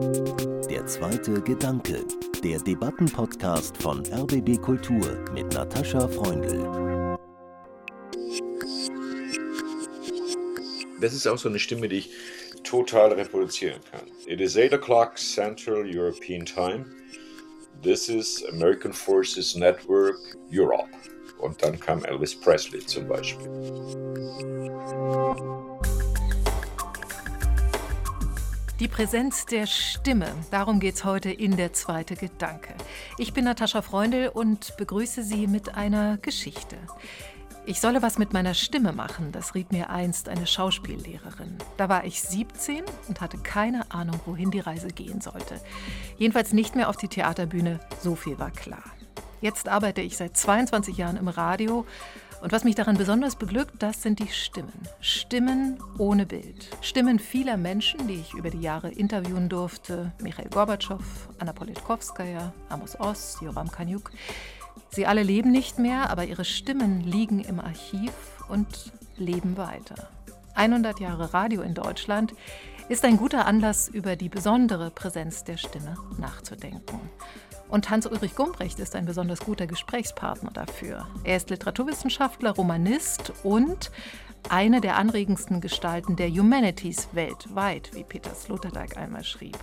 Der zweite Gedanke, der Debattenpodcast von RBB Kultur mit Natascha Freundl. Das ist auch so eine Stimme, die ich total reproduzieren kann. It is 8 o'clock Central European Time. This is American Forces Network Europe. Und dann kam Elvis Presley zum Beispiel. Die Präsenz der Stimme, darum geht es heute in der zweite Gedanke. Ich bin Natascha Freundl und begrüße Sie mit einer Geschichte. Ich solle was mit meiner Stimme machen, das riet mir einst eine Schauspiellehrerin. Da war ich 17 und hatte keine Ahnung, wohin die Reise gehen sollte. Jedenfalls nicht mehr auf die Theaterbühne, so viel war klar. Jetzt arbeite ich seit 22 Jahren im Radio und was mich daran besonders beglückt, das sind die Stimmen. Stimmen ohne Bild. Stimmen vieler Menschen, die ich über die Jahre interviewen durfte. Michael Gorbatschow, Anna Politkovskaya, Amos Oz, Joram Kanyuk. Sie alle leben nicht mehr, aber ihre Stimmen liegen im Archiv und leben weiter. 100 Jahre Radio in Deutschland ist ein guter Anlass, über die besondere Präsenz der Stimme nachzudenken. Und Hans-Ulrich Gumbrecht ist ein besonders guter Gesprächspartner dafür. Er ist Literaturwissenschaftler, Romanist und eine der anregendsten Gestalten der Humanities weltweit, wie Peter Sloterdijk einmal schrieb.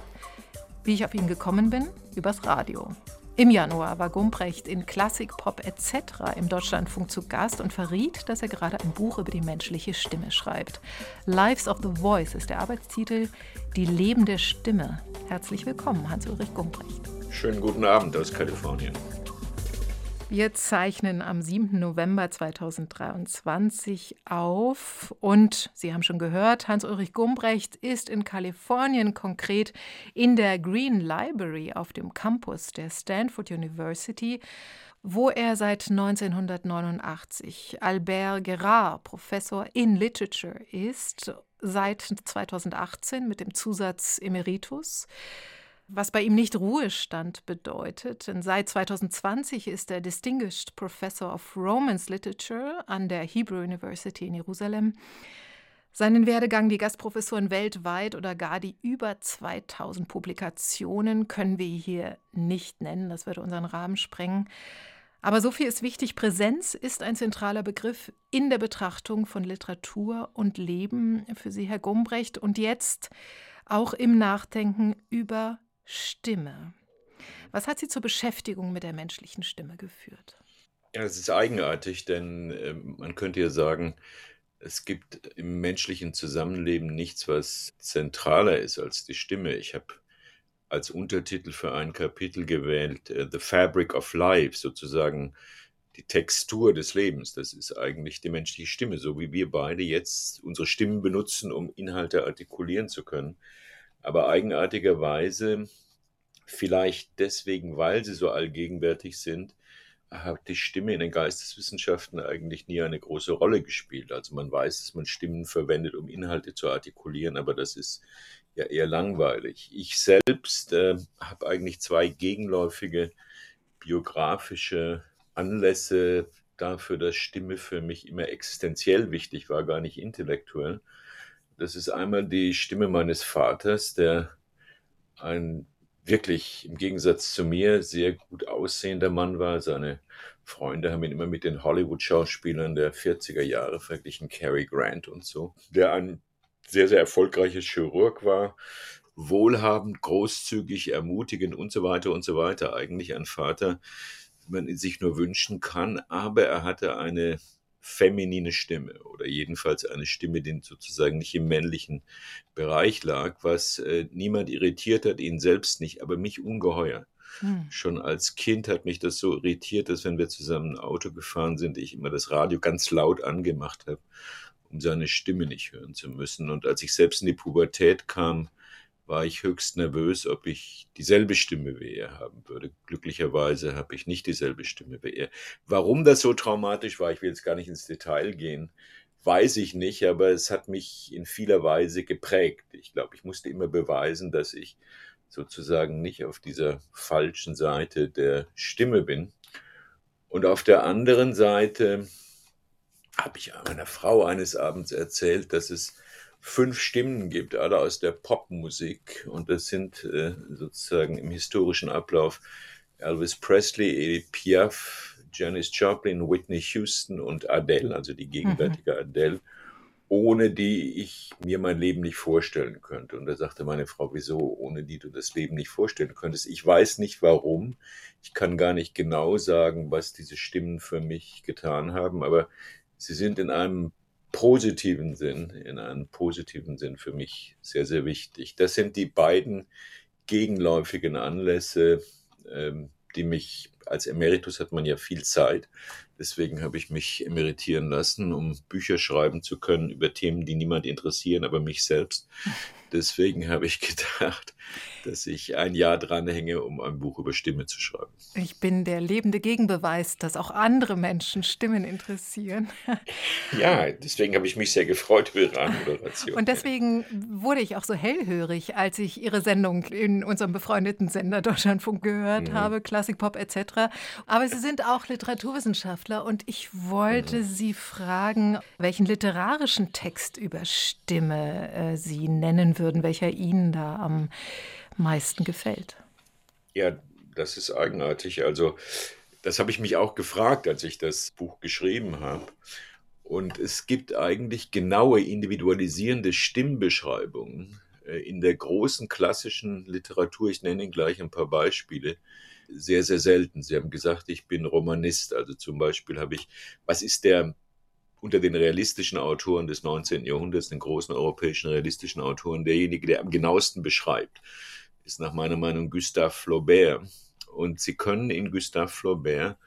Wie ich auf ihn gekommen bin? Übers Radio. Im Januar war Gumbrecht in Klassik, Pop etc. im Deutschlandfunk zu Gast und verriet, dass er gerade ein Buch über die menschliche Stimme schreibt. Lives of the Voice ist der Arbeitstitel, die lebende Stimme. Herzlich willkommen, Hans-Ulrich Gumbrecht. Schönen guten Abend aus Kalifornien. Wir zeichnen am 7. November 2023 auf und Sie haben schon gehört, Hans-Ulrich Gumbrecht ist in Kalifornien, konkret in der Green Library auf dem Campus der Stanford University, wo er seit 1989 Albert Gerard Professor in Literature ist, seit 2018 mit dem Zusatz Emeritus was bei ihm nicht Ruhestand bedeutet. Denn seit 2020 ist er Distinguished Professor of Romance Literature an der Hebrew University in Jerusalem. Seinen Werdegang, die Gastprofessoren weltweit oder gar die über 2000 Publikationen können wir hier nicht nennen, das würde unseren Rahmen sprengen. Aber so viel ist wichtig, Präsenz ist ein zentraler Begriff in der Betrachtung von Literatur und Leben für Sie, Herr Gumbrecht, und jetzt auch im Nachdenken über Stimme. Was hat Sie zur Beschäftigung mit der menschlichen Stimme geführt? Ja, es ist eigenartig, denn äh, man könnte ja sagen, es gibt im menschlichen Zusammenleben nichts, was zentraler ist als die Stimme. Ich habe als Untertitel für ein Kapitel gewählt, uh, The Fabric of Life, sozusagen die Textur des Lebens. Das ist eigentlich die menschliche Stimme, so wie wir beide jetzt unsere Stimmen benutzen, um Inhalte artikulieren zu können. Aber eigenartigerweise, vielleicht deswegen, weil sie so allgegenwärtig sind, hat die Stimme in den Geisteswissenschaften eigentlich nie eine große Rolle gespielt. Also man weiß, dass man Stimmen verwendet, um Inhalte zu artikulieren, aber das ist ja eher langweilig. Ich selbst äh, habe eigentlich zwei gegenläufige biografische Anlässe dafür, dass Stimme für mich immer existenziell wichtig war, gar nicht intellektuell. Das ist einmal die Stimme meines Vaters, der ein wirklich im Gegensatz zu mir sehr gut aussehender Mann war. Seine Freunde haben ihn immer mit den Hollywood-Schauspielern der 40er Jahre verglichen, Cary Grant und so, der ein sehr, sehr erfolgreicher Chirurg war, wohlhabend, großzügig, ermutigend und so weiter und so weiter. Eigentlich ein Vater, man sich nur wünschen kann, aber er hatte eine feminine Stimme oder jedenfalls eine Stimme, die sozusagen nicht im männlichen Bereich lag, was äh, niemand irritiert hat, ihn selbst nicht, aber mich ungeheuer. Hm. Schon als Kind hat mich das so irritiert, dass wenn wir zusammen ein Auto gefahren sind, ich immer das Radio ganz laut angemacht habe, um seine Stimme nicht hören zu müssen. Und als ich selbst in die Pubertät kam, war ich höchst nervös, ob ich dieselbe Stimme wie er haben würde. Glücklicherweise habe ich nicht dieselbe Stimme wie er. Warum das so traumatisch war, ich will jetzt gar nicht ins Detail gehen, weiß ich nicht, aber es hat mich in vieler Weise geprägt. Ich glaube, ich musste immer beweisen, dass ich sozusagen nicht auf dieser falschen Seite der Stimme bin. Und auf der anderen Seite habe ich meiner Frau eines Abends erzählt, dass es fünf Stimmen gibt, alle aus der Popmusik. Und das sind äh, sozusagen im historischen Ablauf Elvis Presley, Edith Piaf, Janis Joplin, Whitney Houston und Adele, also die gegenwärtige mhm. Adele, ohne die ich mir mein Leben nicht vorstellen könnte. Und da sagte meine Frau, wieso, ohne die du das Leben nicht vorstellen könntest? Ich weiß nicht warum. Ich kann gar nicht genau sagen, was diese Stimmen für mich getan haben, aber sie sind in einem positiven Sinn, in einem positiven Sinn für mich sehr, sehr wichtig. Das sind die beiden gegenläufigen Anlässe, ähm, die mich als Emeritus hat man ja viel Zeit. Deswegen habe ich mich emeritieren lassen, um Bücher schreiben zu können über Themen, die niemand interessieren, aber mich selbst. Deswegen habe ich gedacht, dass ich ein Jahr dranhänge, um ein Buch über Stimme zu schreiben. Ich bin der lebende Gegenbeweis, dass auch andere Menschen Stimmen interessieren. Ja, deswegen habe ich mich sehr gefreut über Ihre Anmoderation. Und deswegen wurde ich auch so hellhörig, als ich Ihre Sendung in unserem befreundeten Sender Deutschlandfunk gehört mhm. habe, Klassikpop etc. Aber Sie sind auch Literaturwissenschaftler und ich wollte mhm. Sie fragen, welchen literarischen Text über Stimme äh, Sie nennen würden, welcher Ihnen da am meisten gefällt. Ja, das ist eigenartig. Also, das habe ich mich auch gefragt, als ich das Buch geschrieben habe. Und es gibt eigentlich genaue, individualisierende Stimmbeschreibungen äh, in der großen klassischen Literatur. Ich nenne Ihnen gleich ein paar Beispiele. Sehr, sehr selten. Sie haben gesagt, ich bin Romanist. Also zum Beispiel habe ich, was ist der unter den realistischen Autoren des 19. Jahrhunderts, den großen europäischen realistischen Autoren, derjenige, der am genauesten beschreibt, ist nach meiner Meinung Gustave Flaubert. Und Sie können in Gustave Flaubert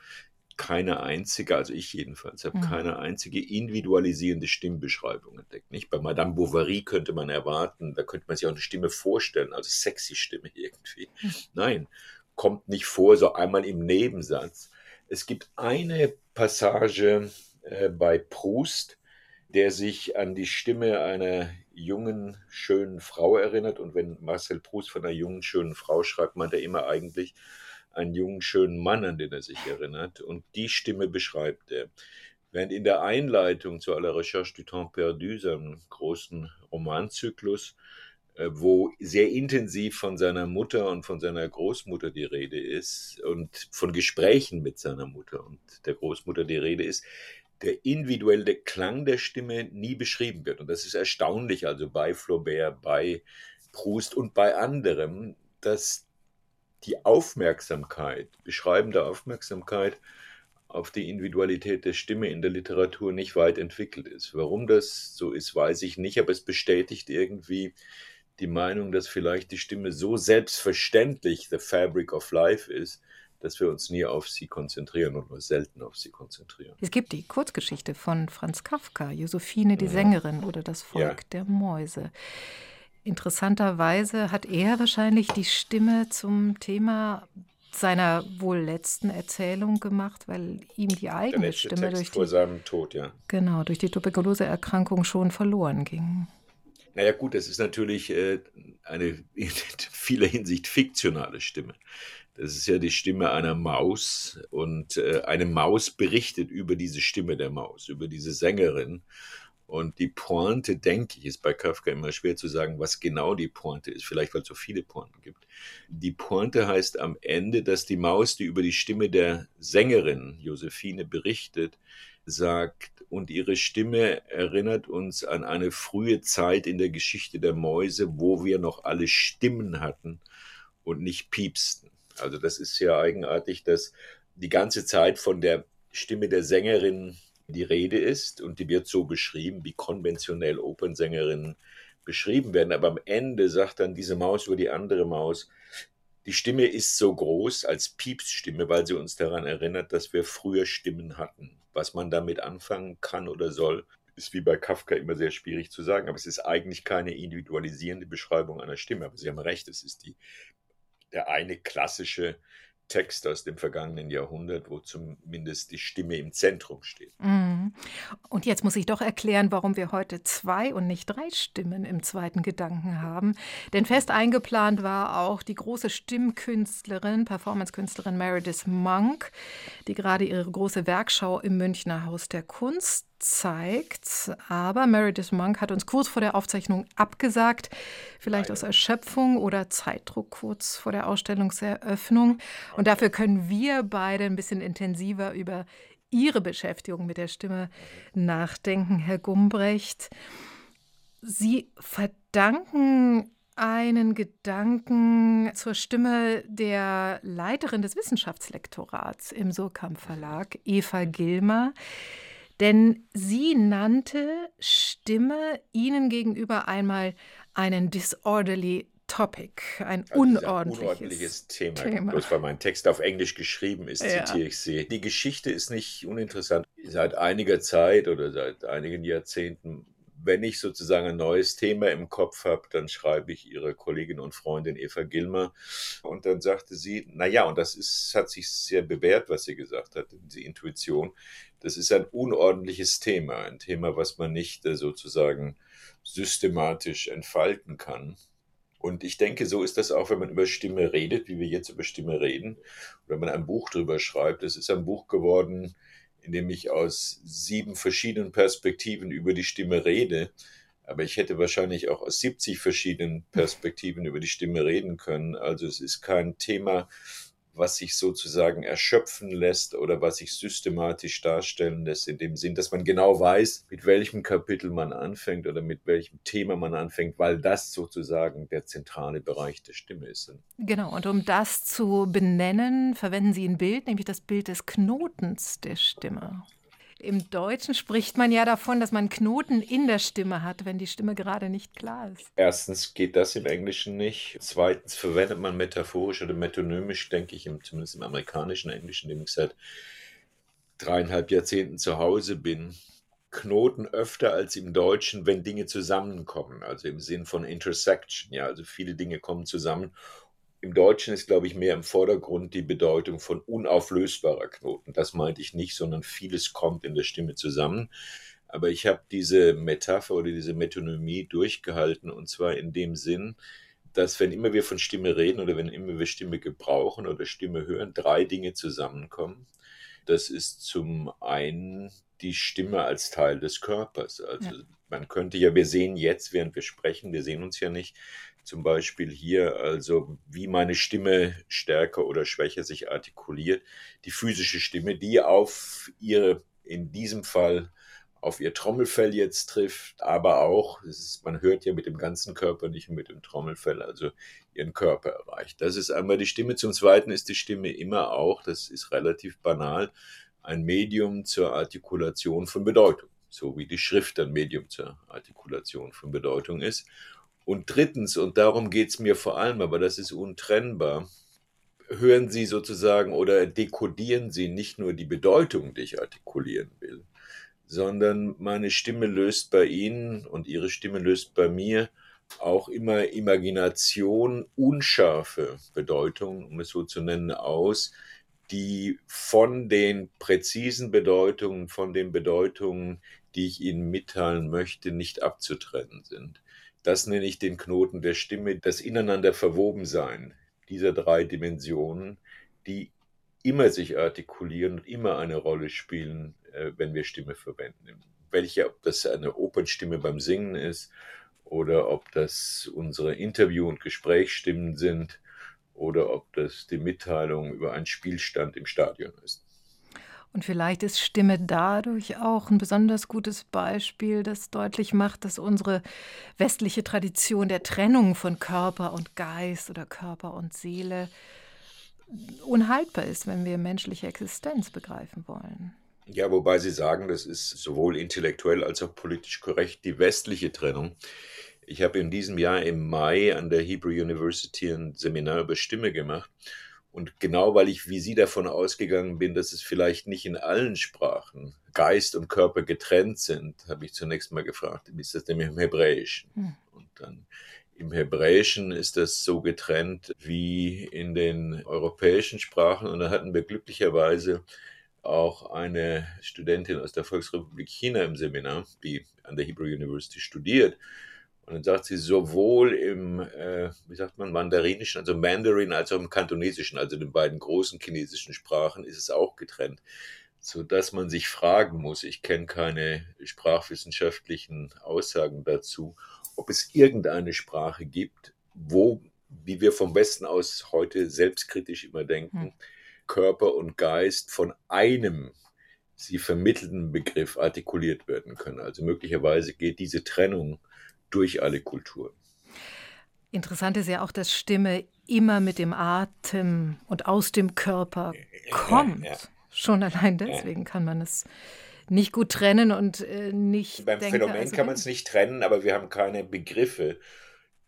keine einzige, also ich jedenfalls, habe mhm. keine einzige individualisierende Stimmbeschreibung entdeckt. Nicht? Bei Madame Bovary könnte man erwarten, da könnte man sich auch eine Stimme vorstellen, also sexy Stimme irgendwie. Mhm. Nein, kommt nicht vor, so einmal im Nebensatz. Es gibt eine Passage, äh, bei Proust, der sich an die Stimme einer jungen, schönen Frau erinnert. Und wenn Marcel Proust von einer jungen, schönen Frau schreibt, meint er immer eigentlich einen jungen, schönen Mann, an den er sich erinnert. Und die Stimme beschreibt er. Während in der Einleitung zu aller Recherche du Temps perdu, seinem großen Romanzyklus, wo sehr intensiv von seiner Mutter und von seiner Großmutter die Rede ist und von Gesprächen mit seiner Mutter und der Großmutter die Rede ist, der individuelle Klang der Stimme nie beschrieben wird. Und das ist erstaunlich, also bei Flaubert, bei Proust und bei anderem, dass die Aufmerksamkeit, beschreibende Aufmerksamkeit auf die Individualität der Stimme in der Literatur nicht weit entwickelt ist. Warum das so ist, weiß ich nicht, aber es bestätigt irgendwie die Meinung, dass vielleicht die Stimme so selbstverständlich the fabric of life ist, dass wir uns nie auf sie konzentrieren und nur selten auf sie konzentrieren. Es gibt die Kurzgeschichte von Franz Kafka, Josephine die Sängerin oder das Volk ja. der Mäuse. Interessanterweise hat er wahrscheinlich die Stimme zum Thema seiner wohl letzten Erzählung gemacht, weil ihm die eigene Stimme Text durch die, vor seinem Tod, ja. Genau, durch die Tuberkuloseerkrankung schon verloren ging. Naja gut, das ist natürlich äh, eine in vieler Hinsicht fiktionale Stimme. Das ist ja die Stimme einer Maus und äh, eine Maus berichtet über diese Stimme der Maus, über diese Sängerin. Und die Pointe, denke ich, ist bei Kafka immer schwer zu sagen, was genau die Pointe ist, vielleicht weil es so viele Pointen gibt. Die Pointe heißt am Ende, dass die Maus, die über die Stimme der Sängerin Josephine berichtet, sagt, und ihre Stimme erinnert uns an eine frühe Zeit in der Geschichte der Mäuse, wo wir noch alle Stimmen hatten und nicht piepsten. Also das ist ja eigenartig, dass die ganze Zeit von der Stimme der Sängerin die Rede ist und die wird so beschrieben, wie konventionell Opernsängerinnen beschrieben werden. Aber am Ende sagt dann diese Maus über die andere Maus, die Stimme ist so groß als Piepsstimme, weil sie uns daran erinnert, dass wir früher Stimmen hatten. Was man damit anfangen kann oder soll, ist wie bei Kafka immer sehr schwierig zu sagen. Aber es ist eigentlich keine individualisierende Beschreibung einer Stimme. Aber Sie haben recht, es ist die der eine klassische Text aus dem vergangenen Jahrhundert, wo zumindest die Stimme im Zentrum steht. Mhm. Und jetzt muss ich doch erklären, warum wir heute zwei und nicht drei Stimmen im zweiten Gedanken haben. Denn fest eingeplant war auch die große Stimmkünstlerin, Performancekünstlerin Meredith Monk, die gerade ihre große Werkschau im Münchner Haus der Kunst zeigt. Aber Meredith Monk hat uns kurz vor der Aufzeichnung abgesagt, vielleicht aus Erschöpfung oder Zeitdruck kurz vor der Ausstellungseröffnung. Und dafür können wir beide ein bisschen intensiver über Ihre Beschäftigung mit der Stimme nachdenken, Herr Gumbrecht. Sie verdanken einen Gedanken zur Stimme der Leiterin des Wissenschaftslektorats im Surkamp Verlag, Eva Gilmer. Denn sie nannte Stimme Ihnen gegenüber einmal einen disorderly Topic, ein also unordentliches, unordentliches Thema. Thema. Bloß weil mein Text auf Englisch geschrieben ist, ja. zitiere ich sie. Die Geschichte ist nicht uninteressant. Seit einiger Zeit oder seit einigen Jahrzehnten wenn ich sozusagen ein neues Thema im Kopf habe, dann schreibe ich ihre Kollegin und Freundin Eva Gilmer. Und dann sagte sie, na ja, und das ist, hat sich sehr bewährt, was sie gesagt hat, diese Intuition. Das ist ein unordentliches Thema, ein Thema, was man nicht äh, sozusagen systematisch entfalten kann. Und ich denke, so ist das auch, wenn man über Stimme redet, wie wir jetzt über Stimme reden, oder wenn man ein Buch drüber schreibt. Es ist ein Buch geworden, in dem ich aus sieben verschiedenen Perspektiven über die Stimme rede. Aber ich hätte wahrscheinlich auch aus 70 verschiedenen Perspektiven über die Stimme reden können. Also es ist kein Thema, was sich sozusagen erschöpfen lässt oder was sich systematisch darstellen lässt, in dem Sinn, dass man genau weiß, mit welchem Kapitel man anfängt oder mit welchem Thema man anfängt, weil das sozusagen der zentrale Bereich der Stimme ist. Genau, und um das zu benennen, verwenden Sie ein Bild, nämlich das Bild des Knotens der Stimme. Im Deutschen spricht man ja davon, dass man Knoten in der Stimme hat, wenn die Stimme gerade nicht klar ist. Erstens geht das im Englischen nicht. Zweitens verwendet man metaphorisch oder metonymisch, denke ich, zumindest im amerikanischen Englischen, dem ich seit dreieinhalb Jahrzehnten zu Hause bin, Knoten öfter als im Deutschen, wenn Dinge zusammenkommen, also im Sinn von Intersection. Ja, also viele Dinge kommen zusammen im Deutschen ist, glaube ich, mehr im Vordergrund die Bedeutung von unauflösbarer Knoten. Das meinte ich nicht, sondern vieles kommt in der Stimme zusammen. Aber ich habe diese Metapher oder diese Metonymie durchgehalten und zwar in dem Sinn, dass wenn immer wir von Stimme reden oder wenn immer wir Stimme gebrauchen oder Stimme hören, drei Dinge zusammenkommen. Das ist zum einen die Stimme als Teil des Körpers. Also ja. man könnte ja, wir sehen jetzt, während wir sprechen, wir sehen uns ja nicht, zum Beispiel hier, also wie meine Stimme stärker oder schwächer sich artikuliert, die physische Stimme, die auf ihre, in diesem Fall auf ihr Trommelfell jetzt trifft, aber auch, ist, man hört ja mit dem ganzen Körper, nicht mit dem Trommelfell, also ihren Körper erreicht. Das ist einmal die Stimme. Zum Zweiten ist die Stimme immer auch, das ist relativ banal, ein Medium zur Artikulation von Bedeutung, so wie die Schrift ein Medium zur Artikulation von Bedeutung ist. Und drittens, und darum geht es mir vor allem, aber das ist untrennbar, hören Sie sozusagen oder dekodieren Sie nicht nur die Bedeutung, die ich artikulieren will, sondern meine Stimme löst bei Ihnen und Ihre Stimme löst bei mir auch immer Imagination, unscharfe Bedeutung, um es so zu nennen, aus, die von den präzisen Bedeutungen, von den Bedeutungen, die ich Ihnen mitteilen möchte, nicht abzutrennen sind. Das nenne ich den Knoten der Stimme, das ineinander verwoben sein dieser drei Dimensionen, die immer sich artikulieren und immer eine Rolle spielen, äh, wenn wir Stimme verwenden. Welche, ob das eine Opernstimme beim Singen ist oder ob das unsere Interview- und Gesprächsstimmen sind oder ob das die Mitteilung über einen Spielstand im Stadion ist. Und vielleicht ist Stimme dadurch auch ein besonders gutes Beispiel, das deutlich macht, dass unsere westliche Tradition der Trennung von Körper und Geist oder Körper und Seele unhaltbar ist, wenn wir menschliche Existenz begreifen wollen. Ja, wobei Sie sagen, das ist sowohl intellektuell als auch politisch korrekt die westliche Trennung. Ich habe in diesem Jahr im Mai an der Hebrew University ein Seminar über Stimme gemacht und genau weil ich wie Sie davon ausgegangen bin, dass es vielleicht nicht in allen Sprachen Geist und Körper getrennt sind, habe ich zunächst mal gefragt, wie ist das denn im Hebräischen? Hm. Und dann im Hebräischen ist das so getrennt wie in den europäischen Sprachen. Und da hatten wir glücklicherweise auch eine Studentin aus der Volksrepublik China im Seminar, die an der Hebrew University studiert. Und dann sagt sie, sowohl im, äh, wie sagt man, Mandarinischen, also Mandarin, als auch im Kantonesischen, also den beiden großen chinesischen Sprachen, ist es auch getrennt. sodass man sich fragen muss, ich kenne keine sprachwissenschaftlichen Aussagen dazu, ob es irgendeine Sprache gibt, wo, wie wir vom Westen aus heute selbstkritisch immer denken, hm. Körper und Geist von einem sie vermittelten Begriff artikuliert werden können. Also möglicherweise geht diese Trennung durch alle Kulturen. Interessant ist ja auch, dass Stimme immer mit dem Atem und aus dem Körper kommt. Ja, ja. Schon allein deswegen kann man es nicht gut trennen und äh, nicht. Beim denke, Phänomen also kann man es nicht trennen, aber wir haben keine Begriffe,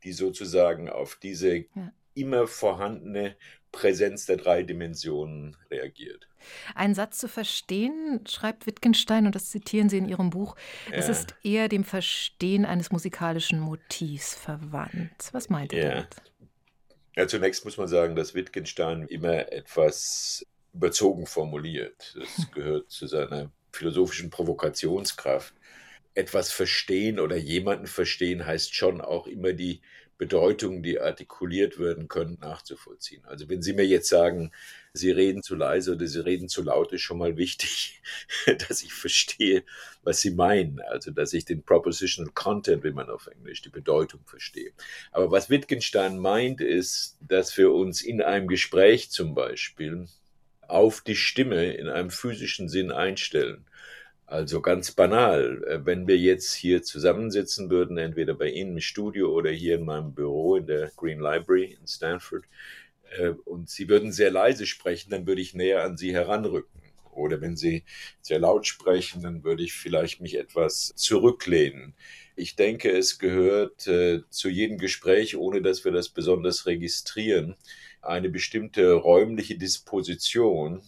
die sozusagen auf diese ja. Immer vorhandene Präsenz der drei Dimensionen reagiert. Ein Satz zu verstehen, schreibt Wittgenstein, und das zitieren Sie in Ihrem Buch, ja. es ist eher dem Verstehen eines musikalischen Motivs verwandt. Was meint er ja. damit? Ja, zunächst muss man sagen, dass Wittgenstein immer etwas überzogen formuliert. Das gehört zu seiner philosophischen Provokationskraft. Etwas verstehen oder jemanden verstehen heißt schon auch immer die Bedeutungen, die artikuliert werden können, nachzuvollziehen. Also wenn Sie mir jetzt sagen, Sie reden zu leise oder Sie reden zu laut, ist schon mal wichtig, dass ich verstehe, was Sie meinen. Also dass ich den Propositional Content, wie man auf Englisch, die Bedeutung verstehe. Aber was Wittgenstein meint, ist, dass wir uns in einem Gespräch zum Beispiel auf die Stimme in einem physischen Sinn einstellen. Also ganz banal, äh, wenn wir jetzt hier zusammensitzen würden, entweder bei Ihnen im Studio oder hier in meinem Büro in der Green Library in Stanford, äh, und Sie würden sehr leise sprechen, dann würde ich näher an Sie heranrücken. Oder wenn Sie sehr laut sprechen, dann würde ich vielleicht mich etwas zurücklehnen. Ich denke, es gehört äh, zu jedem Gespräch, ohne dass wir das besonders registrieren, eine bestimmte räumliche Disposition,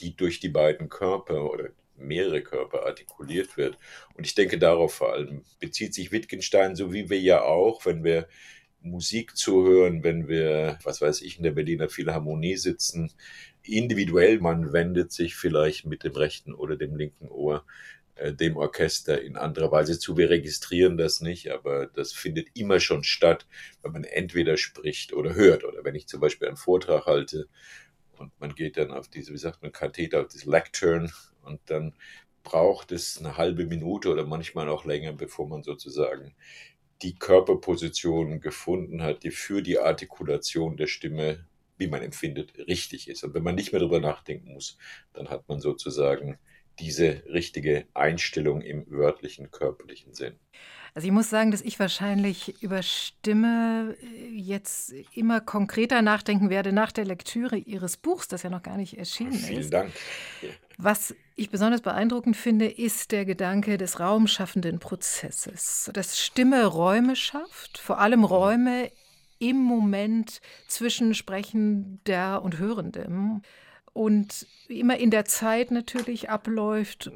die durch die beiden Körper oder mehrere Körper artikuliert wird. Und ich denke, darauf vor allem bezieht sich Wittgenstein, so wie wir ja auch, wenn wir Musik zuhören, wenn wir, was weiß ich, in der Berliner Philharmonie sitzen, individuell, man wendet sich vielleicht mit dem rechten oder dem linken Ohr äh, dem Orchester in anderer Weise zu. Wir registrieren das nicht, aber das findet immer schon statt, wenn man entweder spricht oder hört. Oder wenn ich zum Beispiel einen Vortrag halte und man geht dann auf diese, wie sagt man, Katheter, auf das Lectern und dann braucht es eine halbe Minute oder manchmal auch länger, bevor man sozusagen die Körperposition gefunden hat, die für die Artikulation der Stimme, wie man empfindet, richtig ist. Und wenn man nicht mehr darüber nachdenken muss, dann hat man sozusagen diese richtige Einstellung im wörtlichen, körperlichen Sinn. Also ich muss sagen, dass ich wahrscheinlich über Stimme äh, jetzt immer konkreter nachdenken werde nach der Lektüre Ihres Buchs, das ja noch gar nicht erschienen Vielen ist. Vielen Dank. Was ich besonders beeindruckend finde, ist der Gedanke des raumschaffenden Prozesses. Dass Stimme Räume schafft, vor allem mhm. Räume im Moment zwischen Sprechender und Hörendem und immer in der Zeit natürlich abläuft.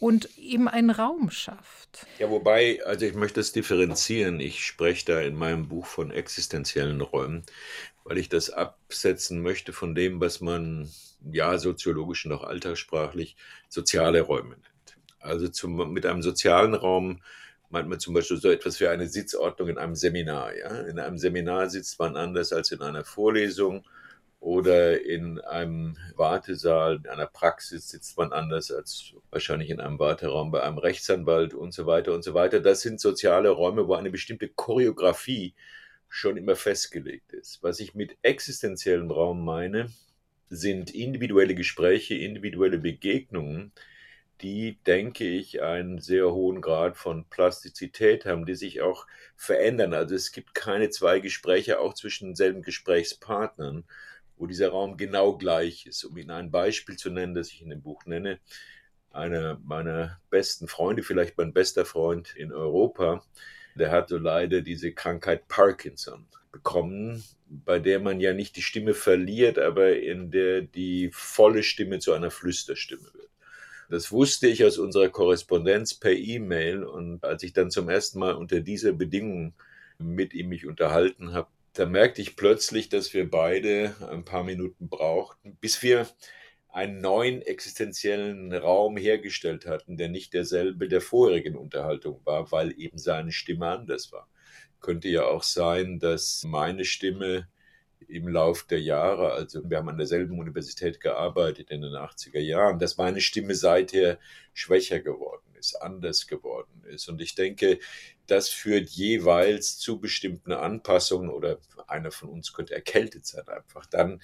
Und eben einen Raum schafft. Ja, wobei, also ich möchte es differenzieren. Ich spreche da in meinem Buch von existenziellen Räumen, weil ich das absetzen möchte von dem, was man ja soziologisch und auch alltagssprachlich soziale Räume nennt. Also zum, mit einem sozialen Raum meint man zum Beispiel so etwas wie eine Sitzordnung in einem Seminar. Ja? In einem Seminar sitzt man anders als in einer Vorlesung oder in einem Wartesaal, in einer Praxis sitzt man anders als wahrscheinlich in einem Warteraum bei einem Rechtsanwalt und so weiter und so weiter. Das sind soziale Räume, wo eine bestimmte Choreografie schon immer festgelegt ist. Was ich mit existenziellem Raum meine, sind individuelle Gespräche, individuelle Begegnungen, die, denke ich, einen sehr hohen Grad von Plastizität haben, die sich auch verändern. Also es gibt keine zwei Gespräche auch zwischen denselben Gesprächspartnern, wo dieser Raum genau gleich ist. Um Ihnen ein Beispiel zu nennen, das ich in dem Buch nenne, einer meiner besten Freunde, vielleicht mein bester Freund in Europa, der hatte leider diese Krankheit Parkinson bekommen, bei der man ja nicht die Stimme verliert, aber in der die volle Stimme zu einer Flüsterstimme wird. Das wusste ich aus unserer Korrespondenz per E-Mail und als ich dann zum ersten Mal unter dieser Bedingung mit ihm mich unterhalten habe, da merkte ich plötzlich, dass wir beide ein paar Minuten brauchten, bis wir einen neuen existenziellen Raum hergestellt hatten, der nicht derselbe der vorherigen Unterhaltung war, weil eben seine Stimme anders war. Könnte ja auch sein, dass meine Stimme im Lauf der Jahre, also wir haben an derselben Universität gearbeitet in den 80er Jahren, dass meine Stimme seither schwächer geworden ist, anders geworden ist. Und ich denke, das führt jeweils zu bestimmten Anpassungen oder einer von uns könnte erkältet sein einfach. Dann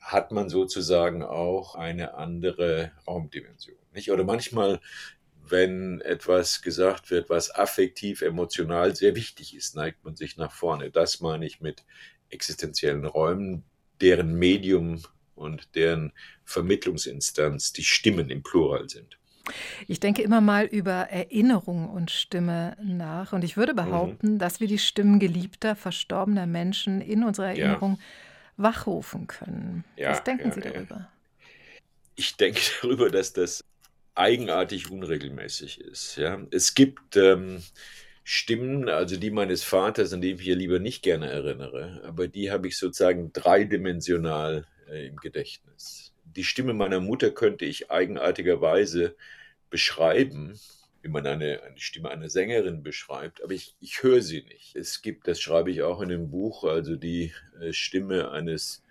hat man sozusagen auch eine andere Raumdimension. Nicht? Oder manchmal, wenn etwas gesagt wird, was affektiv, emotional sehr wichtig ist, neigt man sich nach vorne. Das meine ich mit existenziellen Räumen, deren Medium und deren Vermittlungsinstanz die Stimmen im Plural sind. Ich denke immer mal über Erinnerung und Stimme nach. Und ich würde mhm. behaupten, mhm. dass wir die Stimmen geliebter, verstorbener Menschen in unserer Erinnerung ja. wachrufen können. Ja, Was denken ja, Sie darüber? Ich denke darüber, dass das eigenartig unregelmäßig ist. Ja? Es gibt ähm, Stimmen, also die meines Vaters, an die ich mich lieber nicht gerne erinnere, aber die habe ich sozusagen dreidimensional äh, im Gedächtnis. Die Stimme meiner Mutter könnte ich eigenartigerweise beschreiben, wie man eine, eine Stimme einer Sängerin beschreibt, aber ich, ich höre sie nicht. Es gibt, das schreibe ich auch in dem Buch, also die äh, Stimme eines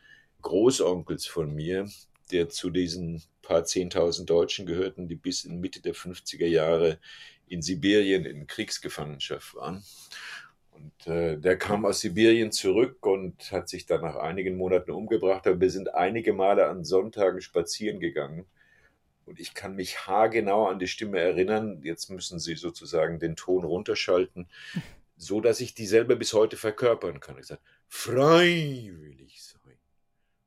Großonkels von mir, der zu diesen paar Zehntausend Deutschen gehörten, die bis in Mitte der 50er Jahre in Sibirien in Kriegsgefangenschaft waren. Und äh, der kam aus Sibirien zurück und hat sich dann nach einigen Monaten umgebracht. Aber wir sind einige Male an Sonntagen spazieren gegangen. Und ich kann mich haargenau an die Stimme erinnern. Jetzt müssen Sie sozusagen den Ton runterschalten, so dass ich dieselbe bis heute verkörpern kann. Ich sage, frei will ich sein.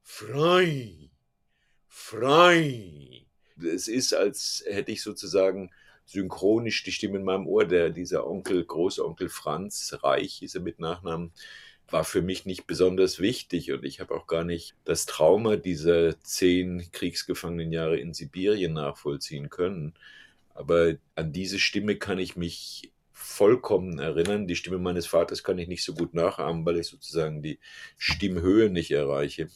Frei. Frei. Es ist, als hätte ich sozusagen synchronisch die Stimme in meinem Ohr. Der, dieser Onkel, Großonkel Franz Reich, hieß er mit Nachnamen, war für mich nicht besonders wichtig und ich habe auch gar nicht das Trauma dieser zehn Kriegsgefangenenjahre in Sibirien nachvollziehen können. Aber an diese Stimme kann ich mich vollkommen erinnern. Die Stimme meines Vaters kann ich nicht so gut nachahmen, weil ich sozusagen die Stimmhöhe nicht erreiche.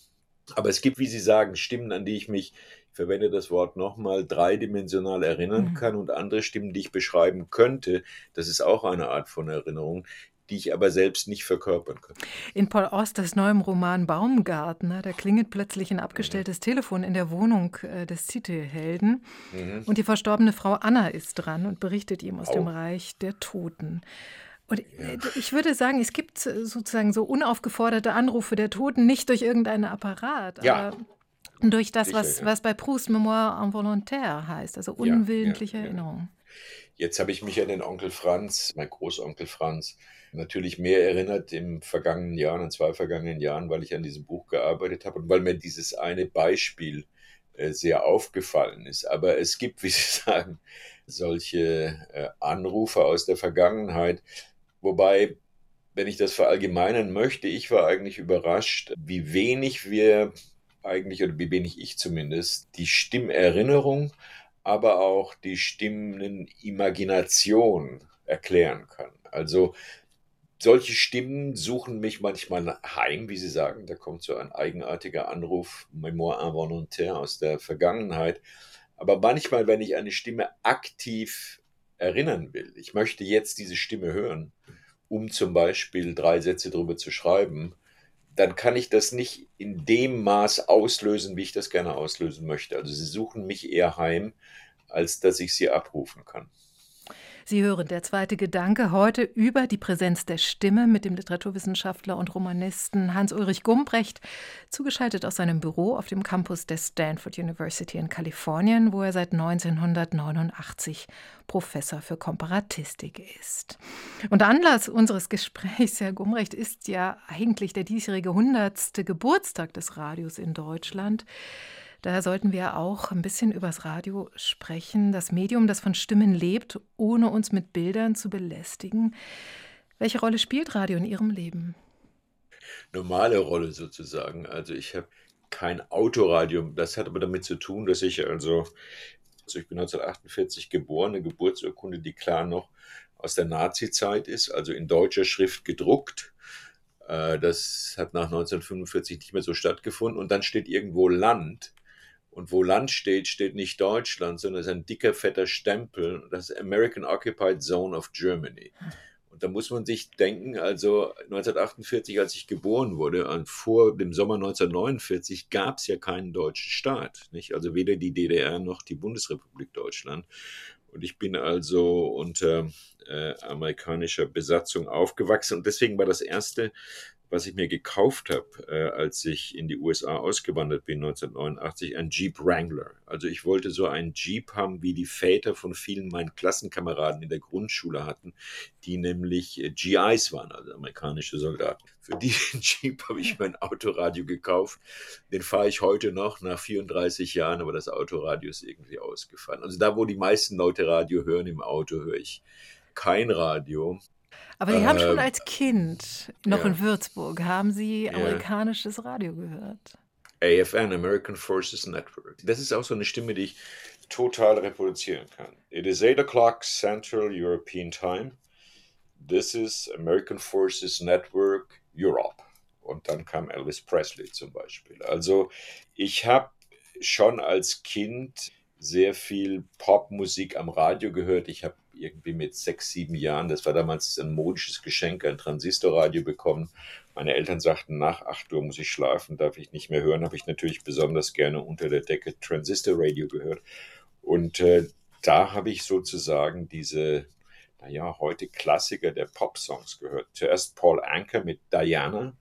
Aber es gibt, wie Sie sagen, Stimmen, an die ich mich verwende das Wort nochmal, dreidimensional erinnern mhm. kann und andere Stimmen, die ich beschreiben könnte, das ist auch eine Art von Erinnerung, die ich aber selbst nicht verkörpern kann. In Paul Austers neuem Roman Baumgartner, da klingelt plötzlich ein abgestelltes mhm. Telefon in der Wohnung äh, des Titelhelden mhm. und die verstorbene Frau Anna ist dran und berichtet ihm aus oh. dem Reich der Toten. Und ja. ich würde sagen, es gibt sozusagen so unaufgeforderte Anrufe der Toten, nicht durch irgendeinen Apparat, ja. aber durch das, Sicher, was, ja. was bei Proust Memoire involontaire heißt, also unwillentliche Erinnerung. Jetzt habe ich mich an den Onkel Franz, mein Großonkel Franz, natürlich mehr erinnert im vergangenen Jahr, in zwei vergangenen Jahren, weil ich an diesem Buch gearbeitet habe und weil mir dieses eine Beispiel äh, sehr aufgefallen ist. Aber es gibt, wie Sie sagen, solche äh, Anrufe aus der Vergangenheit, wobei wenn ich das verallgemeinern möchte, ich war eigentlich überrascht, wie wenig wir eigentlich, oder wie wenig ich zumindest, die Stimmerinnerung, aber auch die Stimmenimagination erklären kann. Also solche Stimmen suchen mich manchmal heim, wie Sie sagen. Da kommt so ein eigenartiger Anruf, Memoir involontaire aus der Vergangenheit. Aber manchmal, wenn ich eine Stimme aktiv erinnern will, ich möchte jetzt diese Stimme hören, um zum Beispiel drei Sätze darüber zu schreiben, dann kann ich das nicht in dem Maß auslösen, wie ich das gerne auslösen möchte. Also sie suchen mich eher heim, als dass ich sie abrufen kann. Sie hören der zweite Gedanke heute über die Präsenz der Stimme mit dem Literaturwissenschaftler und Romanisten Hans-Ulrich Gumbrecht, zugeschaltet aus seinem Büro auf dem Campus der Stanford University in Kalifornien, wo er seit 1989 Professor für Komparatistik ist. Und Anlass unseres Gesprächs, Herr Gumbrecht, ist ja eigentlich der diesjährige 100. Geburtstag des Radios in Deutschland. Daher sollten wir auch ein bisschen übers Radio sprechen, das Medium, das von Stimmen lebt, ohne uns mit Bildern zu belästigen. Welche Rolle spielt Radio in Ihrem Leben? Normale Rolle sozusagen. Also ich habe kein Autoradio. Das hat aber damit zu tun, dass ich also, also ich bin 1948 geboren, eine Geburtsurkunde, die klar noch aus der Nazi-Zeit ist, also in deutscher Schrift gedruckt. Äh, das hat nach 1945 nicht mehr so stattgefunden. Und dann steht irgendwo Land. Und wo Land steht, steht nicht Deutschland, sondern es ist ein dicker, fetter Stempel. Das American Occupied Zone of Germany. Und da muss man sich denken, also 1948, als ich geboren wurde, vor dem Sommer 1949 gab es ja keinen deutschen Staat. Nicht? Also weder die DDR noch die Bundesrepublik Deutschland. Und ich bin also unter äh, amerikanischer Besatzung aufgewachsen. Und deswegen war das erste, was ich mir gekauft habe, äh, als ich in die USA ausgewandert bin 1989, ein Jeep Wrangler. Also ich wollte so einen Jeep haben, wie die Väter von vielen meinen Klassenkameraden in der Grundschule hatten, die nämlich äh, GIs waren, also amerikanische Soldaten. Für diesen Jeep habe ich mein Autoradio gekauft. Den fahre ich heute noch nach 34 Jahren, aber das Autoradio ist irgendwie ausgefallen. Also da, wo die meisten Leute Radio hören im Auto, höre ich kein Radio. Aber Sie haben schon ähm, als Kind, noch ja. in Würzburg, haben Sie amerikanisches ja. Radio gehört? AFN, American Forces Network. Das ist auch so eine Stimme, die ich total reproduzieren kann. It is 8 o'clock Central European Time. This is American Forces Network Europe. Und dann kam Elvis Presley zum Beispiel. Also ich habe schon als Kind sehr viel Popmusik am Radio gehört. Ich habe irgendwie mit sechs, sieben Jahren, das war damals ein modisches Geschenk, ein Transistorradio bekommen. Meine Eltern sagten, nach acht Uhr muss ich schlafen, darf ich nicht mehr hören. Habe ich natürlich besonders gerne unter der Decke Transistorradio gehört. Und äh, da habe ich sozusagen diese, naja, heute Klassiker der Pop-Songs gehört. Zuerst Paul Anker mit Diana,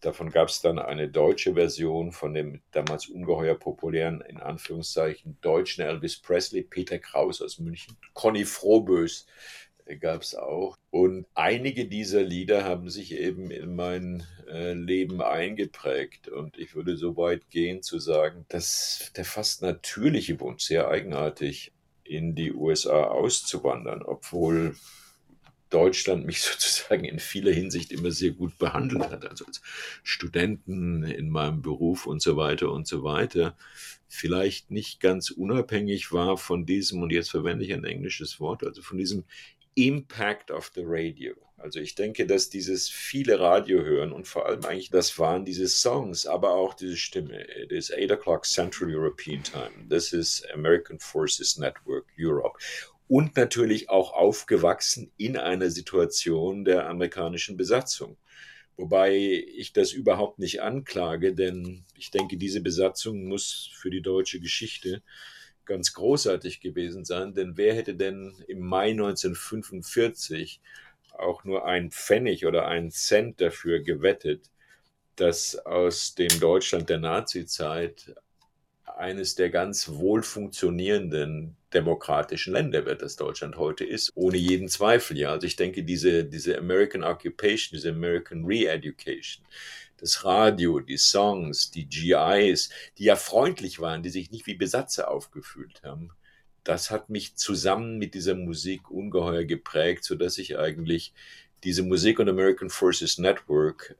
Davon gab es dann eine deutsche Version von dem damals ungeheuer populären, in Anführungszeichen, deutschen Elvis Presley, Peter Kraus aus München, Conny Frohbös gab es auch. Und einige dieser Lieder haben sich eben in mein äh, Leben eingeprägt. Und ich würde so weit gehen zu sagen, dass der fast natürliche Wunsch, sehr eigenartig, in die USA auszuwandern, obwohl Deutschland mich sozusagen in vieler Hinsicht immer sehr gut behandelt hat, also als Studenten in meinem Beruf und so weiter und so weiter, vielleicht nicht ganz unabhängig war von diesem, und jetzt verwende ich ein englisches Wort, also von diesem Impact of the Radio. Also ich denke, dass dieses viele Radio hören und vor allem eigentlich das waren diese Songs, aber auch diese Stimme. It is 8 o'clock Central European Time. This is American Forces Network Europe und natürlich auch aufgewachsen in einer Situation der amerikanischen Besatzung. Wobei ich das überhaupt nicht anklage, denn ich denke, diese Besatzung muss für die deutsche Geschichte ganz großartig gewesen sein, denn wer hätte denn im Mai 1945 auch nur ein Pfennig oder einen Cent dafür gewettet, dass aus dem Deutschland der Nazizeit eines der ganz wohl funktionierenden demokratischen Länder wird, das Deutschland heute ist, ohne jeden Zweifel. Ja, also ich denke, diese, diese American Occupation, diese American Re-Education, das Radio, die Songs, die GIs, die ja freundlich waren, die sich nicht wie Besatzer aufgefühlt haben, das hat mich zusammen mit dieser Musik ungeheuer geprägt, so dass ich eigentlich diese Musik und American Forces Network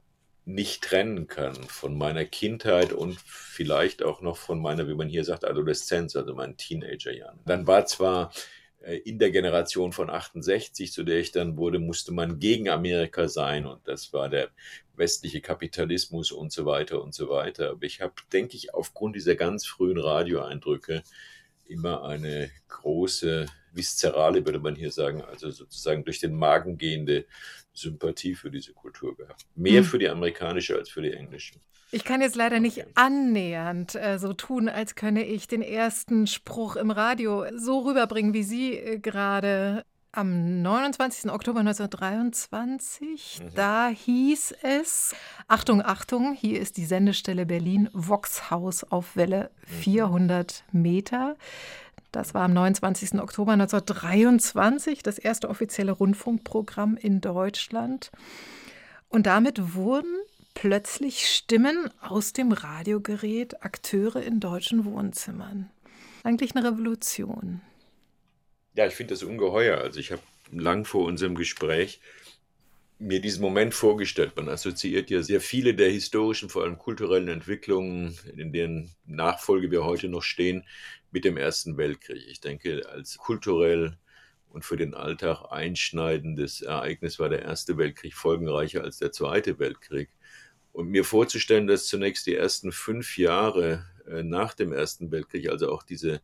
nicht trennen kann von meiner Kindheit und vielleicht auch noch von meiner, wie man hier sagt, Adoleszenz, also meinen Teenagerjahren. Dann war zwar äh, in der Generation von 68, zu der ich dann wurde, musste man gegen Amerika sein und das war der westliche Kapitalismus und so weiter und so weiter. Aber ich habe, denke ich, aufgrund dieser ganz frühen Radioeindrücke immer eine große viszerale, würde man hier sagen, also sozusagen durch den Magen gehende Sympathie für diese Kultur gehabt. Mehr hm. für die amerikanische als für die englische. Ich kann jetzt leider nicht okay. annähernd äh, so tun, als könne ich den ersten Spruch im Radio so rüberbringen, wie Sie äh, gerade am 29. Oktober 1923. Mhm. Da hieß es, Achtung, Achtung, hier ist die Sendestelle Berlin, Voxhaus auf Welle 400 mhm. Meter. Das war am 29. Oktober 1923 das erste offizielle Rundfunkprogramm in Deutschland. Und damit wurden plötzlich Stimmen aus dem Radiogerät Akteure in deutschen Wohnzimmern. Eigentlich eine Revolution. Ja, ich finde das ungeheuer. Also ich habe lang vor unserem Gespräch mir diesen Moment vorgestellt. Man assoziiert ja sehr viele der historischen, vor allem kulturellen Entwicklungen, in deren Nachfolge wir heute noch stehen, mit dem Ersten Weltkrieg. Ich denke, als kulturell und für den Alltag einschneidendes Ereignis war der Erste Weltkrieg folgenreicher als der Zweite Weltkrieg. Und mir vorzustellen, dass zunächst die ersten fünf Jahre äh, nach dem Ersten Weltkrieg, also auch diese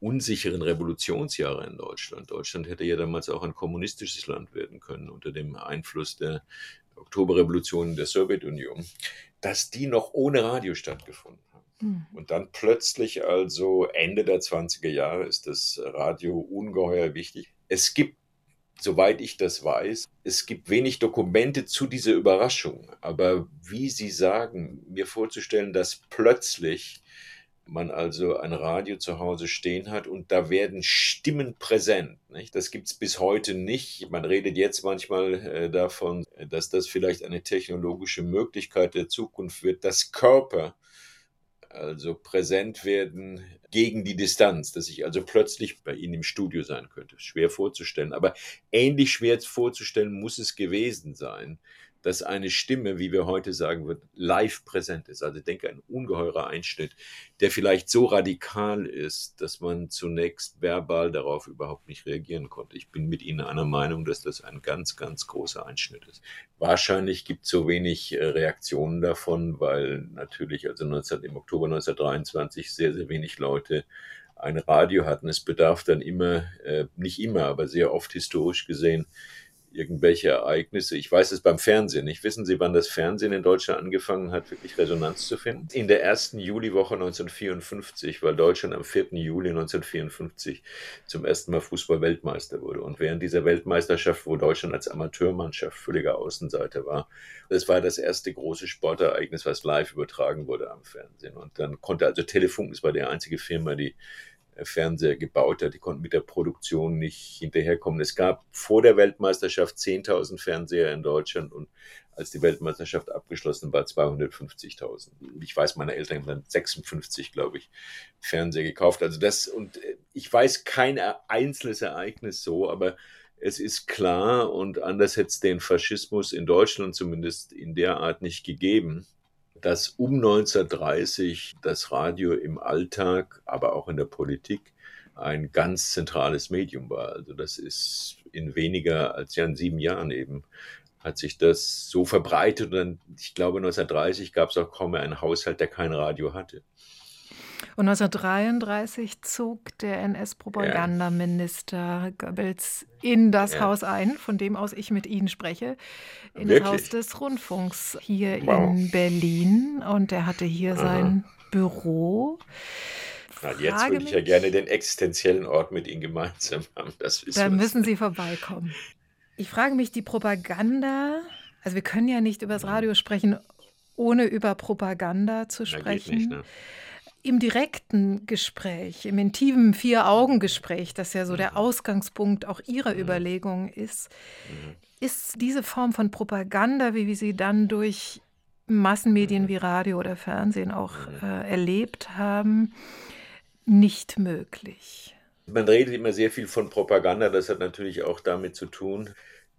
unsicheren Revolutionsjahre in Deutschland. Deutschland hätte ja damals auch ein kommunistisches Land werden können unter dem Einfluss der Oktoberrevolution in der Sowjetunion, dass die noch ohne Radio stattgefunden haben. Mhm. Und dann plötzlich, also Ende der 20er Jahre, ist das Radio ungeheuer wichtig. Es gibt, soweit ich das weiß, es gibt wenig Dokumente zu dieser Überraschung. Aber wie Sie sagen, mir vorzustellen, dass plötzlich man also ein Radio zu Hause stehen hat und da werden Stimmen präsent. Nicht? Das gibt es bis heute nicht. Man redet jetzt manchmal äh, davon, dass das vielleicht eine technologische Möglichkeit der Zukunft wird, dass Körper also präsent werden gegen die Distanz, dass ich also plötzlich bei Ihnen im Studio sein könnte. Schwer vorzustellen, aber ähnlich schwer vorzustellen muss es gewesen sein, dass eine Stimme, wie wir heute sagen würden, live präsent ist. Also ich denke, ein ungeheurer Einschnitt, der vielleicht so radikal ist, dass man zunächst verbal darauf überhaupt nicht reagieren konnte. Ich bin mit Ihnen einer Meinung, dass das ein ganz, ganz großer Einschnitt ist. Wahrscheinlich gibt es so wenig äh, Reaktionen davon, weil natürlich also 19, im Oktober 1923 sehr, sehr wenig Leute ein Radio hatten. Es bedarf dann immer, äh, nicht immer, aber sehr oft historisch gesehen, irgendwelche Ereignisse. Ich weiß es beim Fernsehen nicht. Wissen Sie, wann das Fernsehen in Deutschland angefangen hat, wirklich Resonanz zu finden? In der ersten Juliwoche 1954, weil Deutschland am 4. Juli 1954 zum ersten Mal Fußball-Weltmeister wurde. Und während dieser Weltmeisterschaft, wo Deutschland als Amateurmannschaft völliger Außenseiter war, das war das erste große Sportereignis, was live übertragen wurde am Fernsehen. Und dann konnte also Telefunk, es war die einzige Firma, die Fernseher gebaut hat. Die konnten mit der Produktion nicht hinterherkommen. Es gab vor der Weltmeisterschaft 10.000 Fernseher in Deutschland und als die Weltmeisterschaft abgeschlossen war, 250.000. Ich weiß, meine Eltern haben dann 56, glaube ich, Fernseher gekauft. Also das, und äh, ich weiß kein einzelnes Ereignis so, aber es ist klar und anders hätte es den Faschismus in Deutschland zumindest in der Art nicht gegeben dass um 1930 das Radio im Alltag, aber auch in der Politik ein ganz zentrales Medium war. Also das ist in weniger als ja in sieben Jahren eben hat sich das so verbreitet und ich glaube 1930 gab es auch kaum mehr einen Haushalt, der kein Radio hatte. Und 1933 zog der NS-Propagandaminister Goebbels in das ja. Haus ein, von dem aus ich mit Ihnen spreche, in Wirklich? das Haus des Rundfunks hier wow. in Berlin. Und er hatte hier Aha. sein Büro. Na, jetzt würde ich ja gerne den existenziellen Ort mit Ihnen gemeinsam haben. Das da müssen Sie vorbeikommen. Ich frage mich, die Propaganda, also wir können ja nicht über das Radio sprechen, ohne über Propaganda zu sprechen. Na, geht nicht, ne? Im direkten Gespräch, im intimen Vier-Augen-Gespräch, das ja so der mhm. Ausgangspunkt auch Ihrer mhm. Überlegungen ist, mhm. ist diese Form von Propaganda, wie wir sie dann durch Massenmedien mhm. wie Radio oder Fernsehen auch äh, erlebt haben, nicht möglich. Man redet immer sehr viel von Propaganda, das hat natürlich auch damit zu tun,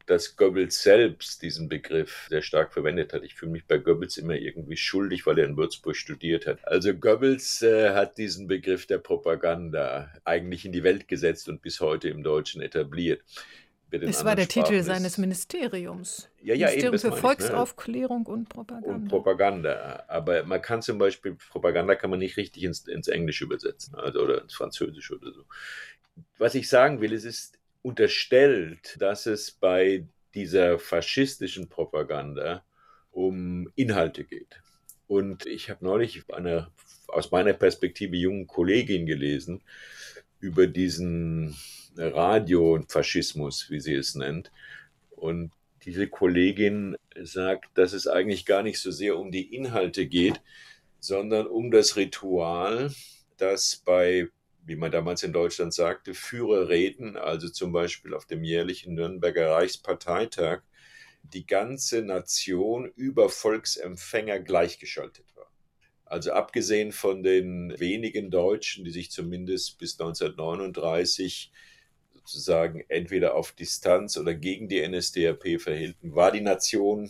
dass Goebbels selbst diesen Begriff sehr stark verwendet hat. Ich fühle mich bei Goebbels immer irgendwie schuldig, weil er in Würzburg studiert hat. Also Goebbels äh, hat diesen Begriff der Propaganda eigentlich in die Welt gesetzt und bis heute im Deutschen etabliert. Es war der Sprachen Titel seines Ministeriums. Ja, ja, Ministerium eben, für Volksaufklärung ne? und Propaganda. Und Propaganda. Aber man kann zum Beispiel, Propaganda kann man nicht richtig ins, ins Englische übersetzen also, oder ins Französische oder so. Was ich sagen will, es ist unterstellt, dass es bei dieser faschistischen Propaganda um Inhalte geht. Und ich habe neulich eine aus meiner Perspektive jungen Kollegin gelesen über diesen Radiofaschismus, wie sie es nennt. Und diese Kollegin sagt, dass es eigentlich gar nicht so sehr um die Inhalte geht, sondern um das Ritual, das bei wie man damals in Deutschland sagte, Führerreden, also zum Beispiel auf dem jährlichen Nürnberger Reichsparteitag, die ganze Nation über Volksempfänger gleichgeschaltet war. Also abgesehen von den wenigen Deutschen, die sich zumindest bis 1939 sozusagen entweder auf Distanz oder gegen die NSDAP verhielten, war die Nation,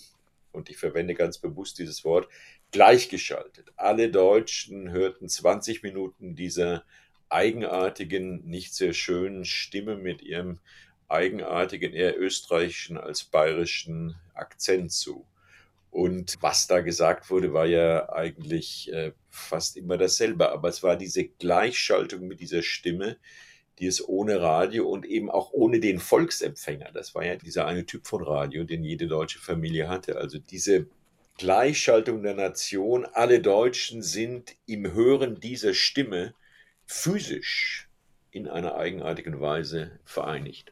und ich verwende ganz bewusst dieses Wort, gleichgeschaltet. Alle Deutschen hörten 20 Minuten dieser eigenartigen, nicht sehr schönen Stimme mit ihrem eigenartigen, eher österreichischen als bayerischen Akzent zu. Und was da gesagt wurde, war ja eigentlich äh, fast immer dasselbe. Aber es war diese Gleichschaltung mit dieser Stimme, die es ohne Radio und eben auch ohne den Volksempfänger, das war ja dieser eine Typ von Radio, den jede deutsche Familie hatte. Also diese Gleichschaltung der Nation, alle Deutschen sind im Hören dieser Stimme physisch in einer eigenartigen Weise vereinigt.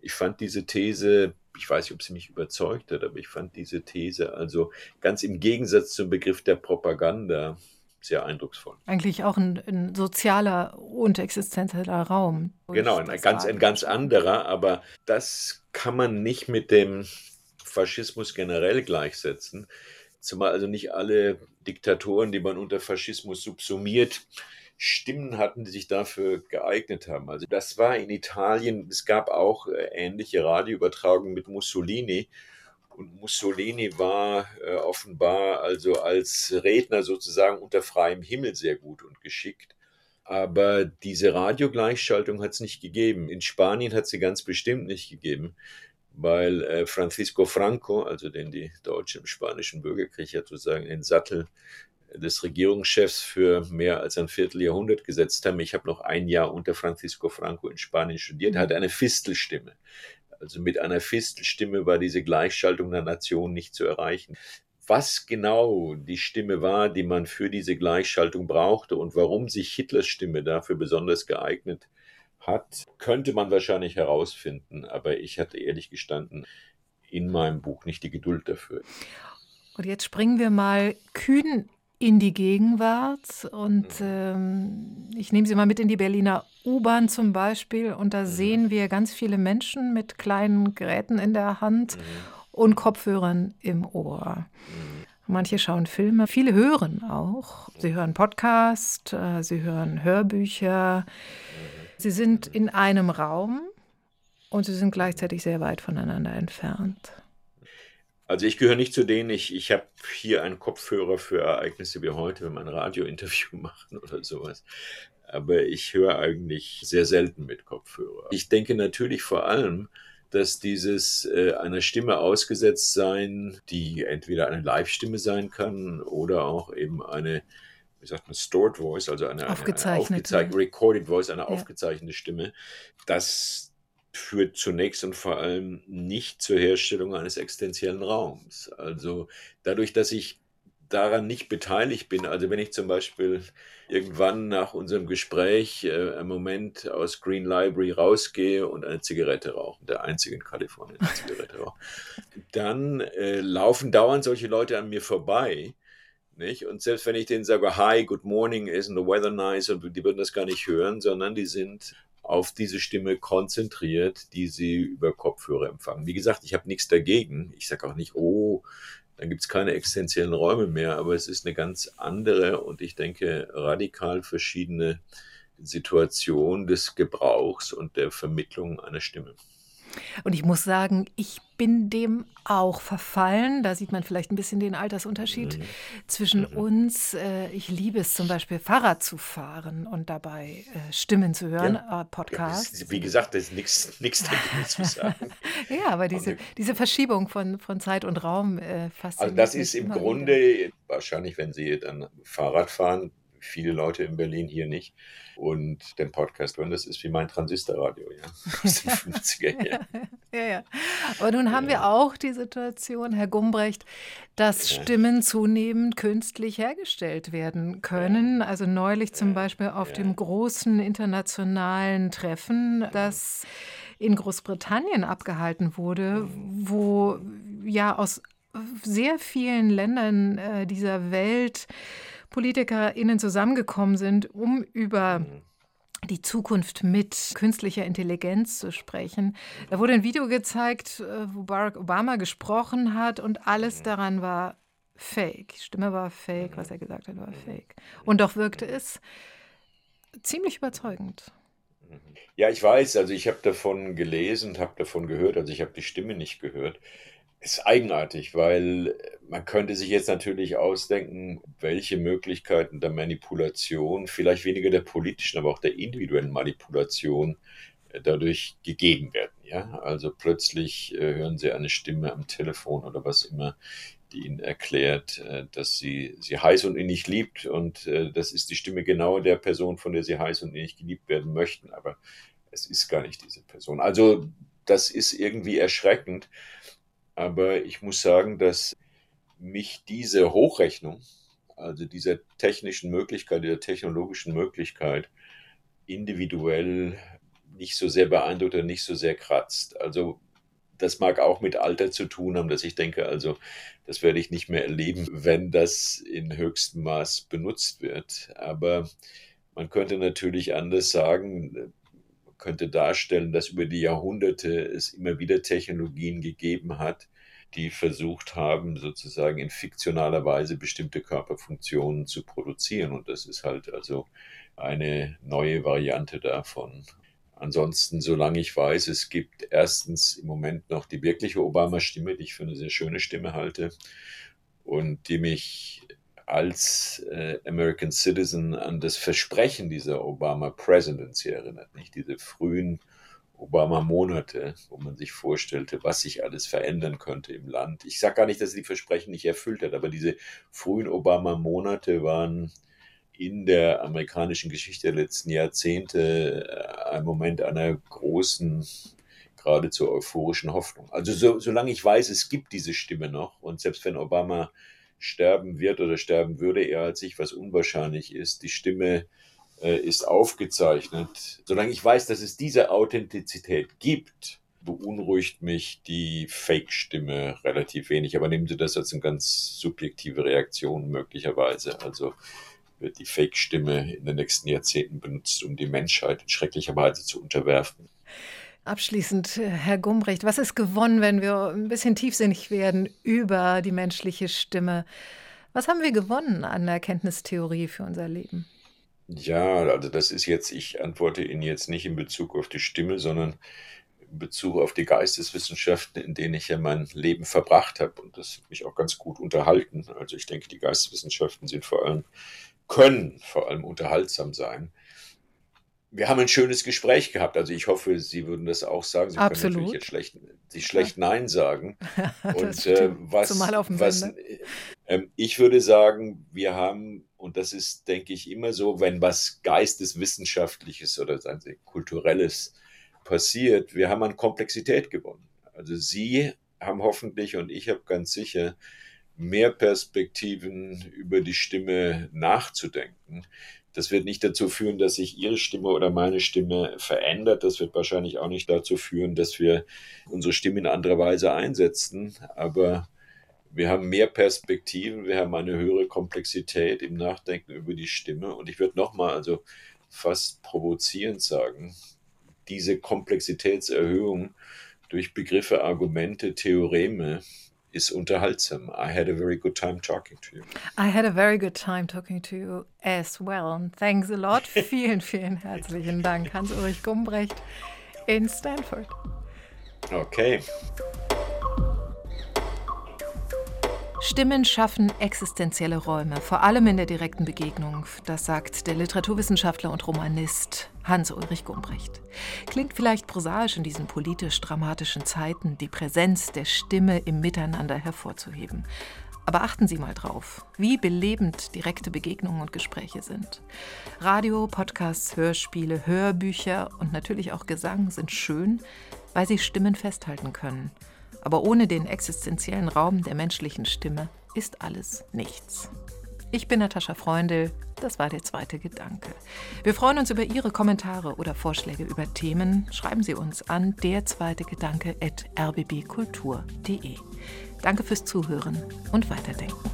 Ich fand diese These, ich weiß nicht, ob sie mich überzeugt hat, aber ich fand diese These also ganz im Gegensatz zum Begriff der Propaganda sehr eindrucksvoll. Eigentlich auch ein, ein sozialer und existenzieller Raum. Genau, ein ganz, ein ganz anderer, aber das kann man nicht mit dem Faschismus generell gleichsetzen. Zumal also nicht alle Diktatoren, die man unter Faschismus subsumiert, Stimmen hatten, die sich dafür geeignet haben. Also das war in Italien, es gab auch äh, ähnliche Radioübertragungen mit Mussolini. Und Mussolini war äh, offenbar also als Redner sozusagen unter freiem Himmel sehr gut und geschickt. Aber diese Radiogleichschaltung hat es nicht gegeben. In Spanien hat sie ganz bestimmt nicht gegeben, weil äh, Francisco Franco, also den die Deutschen im Spanischen Bürgerkrieg sozusagen den Sattel des Regierungschefs für mehr als ein Vierteljahrhundert gesetzt haben. Ich habe noch ein Jahr unter Francisco Franco in Spanien studiert, er hatte eine Fistelstimme. Also mit einer Fistelstimme war diese Gleichschaltung der Nation nicht zu erreichen. Was genau die Stimme war, die man für diese Gleichschaltung brauchte und warum sich Hitlers Stimme dafür besonders geeignet hat, könnte man wahrscheinlich herausfinden. Aber ich hatte ehrlich gestanden in meinem Buch nicht die Geduld dafür. Und jetzt springen wir mal kühn in die Gegenwart und mhm. ähm, ich nehme Sie mal mit in die Berliner U-Bahn zum Beispiel und da mhm. sehen wir ganz viele Menschen mit kleinen Geräten in der Hand mhm. und Kopfhörern im Ohr. Mhm. Manche schauen Filme, viele hören auch. Sie hören Podcast, äh, sie hören Hörbücher. Mhm. Sie sind in einem Raum und sie sind gleichzeitig sehr weit voneinander entfernt. Also ich gehöre nicht zu denen, ich, ich habe hier einen Kopfhörer für Ereignisse wie heute, wenn wir ein Radiointerview machen oder sowas. Aber ich höre eigentlich sehr selten mit Kopfhörer. Ich denke natürlich vor allem, dass dieses äh, einer Stimme ausgesetzt sein, die entweder eine Live-Stimme sein kann oder auch eben eine, wie sagt man, Stored Voice, also eine, aufgezeichnete, eine aufgezeichnete Recorded Voice, eine ja. aufgezeichnete Stimme, dass führt zunächst und vor allem nicht zur Herstellung eines existenziellen Raums. Also dadurch, dass ich daran nicht beteiligt bin, also wenn ich zum Beispiel irgendwann nach unserem Gespräch äh, einen Moment aus Green Library rausgehe und eine Zigarette rauche, der einzige in Kalifornien eine Zigarette rauche, dann äh, laufen dauernd solche Leute an mir vorbei. Nicht? Und selbst wenn ich denen sage, hi, good morning, isn't the weather nice, und die würden das gar nicht hören, sondern die sind auf diese Stimme konzentriert, die sie über Kopfhörer empfangen. Wie gesagt, ich habe nichts dagegen. Ich sage auch nicht, oh, dann gibt es keine existenziellen Räume mehr, aber es ist eine ganz andere und ich denke radikal verschiedene Situation des Gebrauchs und der Vermittlung einer Stimme. Und ich muss sagen, ich bin dem auch verfallen. Da sieht man vielleicht ein bisschen den Altersunterschied mhm. zwischen mhm. uns. Äh, ich liebe es zum Beispiel, Fahrrad zu fahren und dabei äh, Stimmen zu hören, ja. Äh, Podcasts. Ja, wie gesagt, da ist nichts dagegen zu sagen. ja, aber diese, diese Verschiebung von, von Zeit und Raum äh, fasziniert Also das ist im Grunde, wieder. wahrscheinlich, wenn Sie dann Fahrrad fahren, viele Leute in Berlin hier nicht, und den Podcast hören. Das ist wie mein Transistorradio, ja, aus den 50er Jahren. ja, ja. Aber nun haben ja. wir auch die Situation, Herr Gumbrecht, dass ja. Stimmen zunehmend künstlich hergestellt werden können. Also neulich zum Beispiel auf dem großen internationalen Treffen, das in Großbritannien abgehalten wurde, wo ja aus sehr vielen Ländern äh, dieser Welt PolitikerInnen zusammengekommen sind, um über mhm. die Zukunft mit künstlicher Intelligenz zu sprechen. Da wurde ein Video gezeigt, äh, wo Barack Obama gesprochen hat und alles mhm. daran war fake. Die Stimme war fake, was er gesagt hat, war fake. Und doch wirkte es ziemlich überzeugend. Ja, ich weiß, also ich habe davon gelesen, habe davon gehört, also ich habe die Stimme nicht gehört ist eigenartig, weil man könnte sich jetzt natürlich ausdenken, welche Möglichkeiten der Manipulation, vielleicht weniger der politischen, aber auch der individuellen Manipulation äh, dadurch gegeben werden. Ja, also plötzlich äh, hören Sie eine Stimme am Telefon oder was immer, die ihnen erklärt, äh, dass sie sie heiß und innig liebt. Und äh, das ist die Stimme genau der Person, von der sie heiß und innig geliebt werden möchten. Aber es ist gar nicht diese Person. Also das ist irgendwie erschreckend. Aber ich muss sagen, dass mich diese Hochrechnung, also dieser technischen Möglichkeit, der technologischen Möglichkeit, individuell nicht so sehr beeindruckt oder nicht so sehr kratzt. Also das mag auch mit Alter zu tun haben, dass ich denke, also das werde ich nicht mehr erleben, wenn das in höchstem Maß benutzt wird. Aber man könnte natürlich anders sagen, könnte darstellen, dass über die Jahrhunderte es immer wieder Technologien gegeben hat, die versucht haben, sozusagen in fiktionaler Weise bestimmte Körperfunktionen zu produzieren. Und das ist halt also eine neue Variante davon. Ansonsten, solange ich weiß, es gibt erstens im Moment noch die wirkliche Obama-Stimme, die ich für eine sehr schöne Stimme halte und die mich als äh, American Citizen an das Versprechen dieser Obama Presidency erinnert, nicht diese frühen Obama-Monate, wo man sich vorstellte, was sich alles verändern könnte im Land. Ich sage gar nicht, dass er die Versprechen nicht erfüllt hat, aber diese frühen Obama-Monate waren in der amerikanischen Geschichte der letzten Jahrzehnte äh, ein Moment einer großen, geradezu euphorischen Hoffnung. Also so, solange ich weiß, es gibt diese Stimme noch und selbst wenn Obama sterben wird oder sterben würde, eher als ich, was unwahrscheinlich ist, die Stimme äh, ist aufgezeichnet. Solange ich weiß, dass es diese Authentizität gibt, beunruhigt mich die Fake-Stimme relativ wenig. Aber nehmen Sie das als eine ganz subjektive Reaktion möglicherweise. Also wird die Fake-Stimme in den nächsten Jahrzehnten benutzt, um die Menschheit in schrecklicher Weise zu unterwerfen. Abschließend, äh, Herr Gumbrecht, was ist gewonnen, wenn wir ein bisschen tiefsinnig werden über die menschliche Stimme? Was haben wir gewonnen an der Erkenntnistheorie für unser Leben? Ja, also das ist jetzt, ich antworte Ihnen jetzt nicht in Bezug auf die Stimme, sondern in Bezug auf die Geisteswissenschaften, in denen ich ja mein Leben verbracht habe und das mich auch ganz gut unterhalten. Also ich denke, die Geisteswissenschaften sind vor allem, können vor allem unterhaltsam sein. Wir haben ein schönes Gespräch gehabt. Also ich hoffe, Sie würden das auch sagen. Sie Absolut. können natürlich jetzt schlecht, sich schlecht Nein sagen. Und äh, was, was äh, ich würde sagen, wir haben, und das ist, denke ich, immer so, wenn was Geisteswissenschaftliches oder sagen Sie, kulturelles passiert, wir haben an Komplexität gewonnen. Also Sie haben hoffentlich und ich habe ganz sicher mehr Perspektiven über die Stimme nachzudenken. Das wird nicht dazu führen, dass sich Ihre Stimme oder meine Stimme verändert. Das wird wahrscheinlich auch nicht dazu führen, dass wir unsere Stimme in anderer Weise einsetzen. Aber wir haben mehr Perspektiven, wir haben eine höhere Komplexität im Nachdenken über die Stimme. Und ich würde nochmal, also fast provozierend sagen, diese Komplexitätserhöhung durch Begriffe, Argumente, Theoreme ist unterhaltsam. I had a very good time talking to you. I had a very good time talking to you as well. thanks a lot. vielen, vielen herzlichen Dank, Hans-Ulrich Gumbrecht in Stanford. Okay. Stimmen schaffen existenzielle Räume, vor allem in der direkten Begegnung. Das sagt der Literaturwissenschaftler und Romanist Hans-Ulrich Gumbrecht. Klingt vielleicht prosaisch in diesen politisch dramatischen Zeiten, die Präsenz der Stimme im Miteinander hervorzuheben. Aber achten Sie mal drauf, wie belebend direkte Begegnungen und Gespräche sind. Radio, Podcasts, Hörspiele, Hörbücher und natürlich auch Gesang sind schön, weil sie Stimmen festhalten können – aber ohne den existenziellen Raum der menschlichen Stimme ist alles nichts. Ich bin Natascha Freundl, das war der zweite Gedanke. Wir freuen uns über Ihre Kommentare oder Vorschläge über Themen. Schreiben Sie uns an derzweitegedanke.rbbkultur.de. Danke fürs Zuhören und Weiterdenken.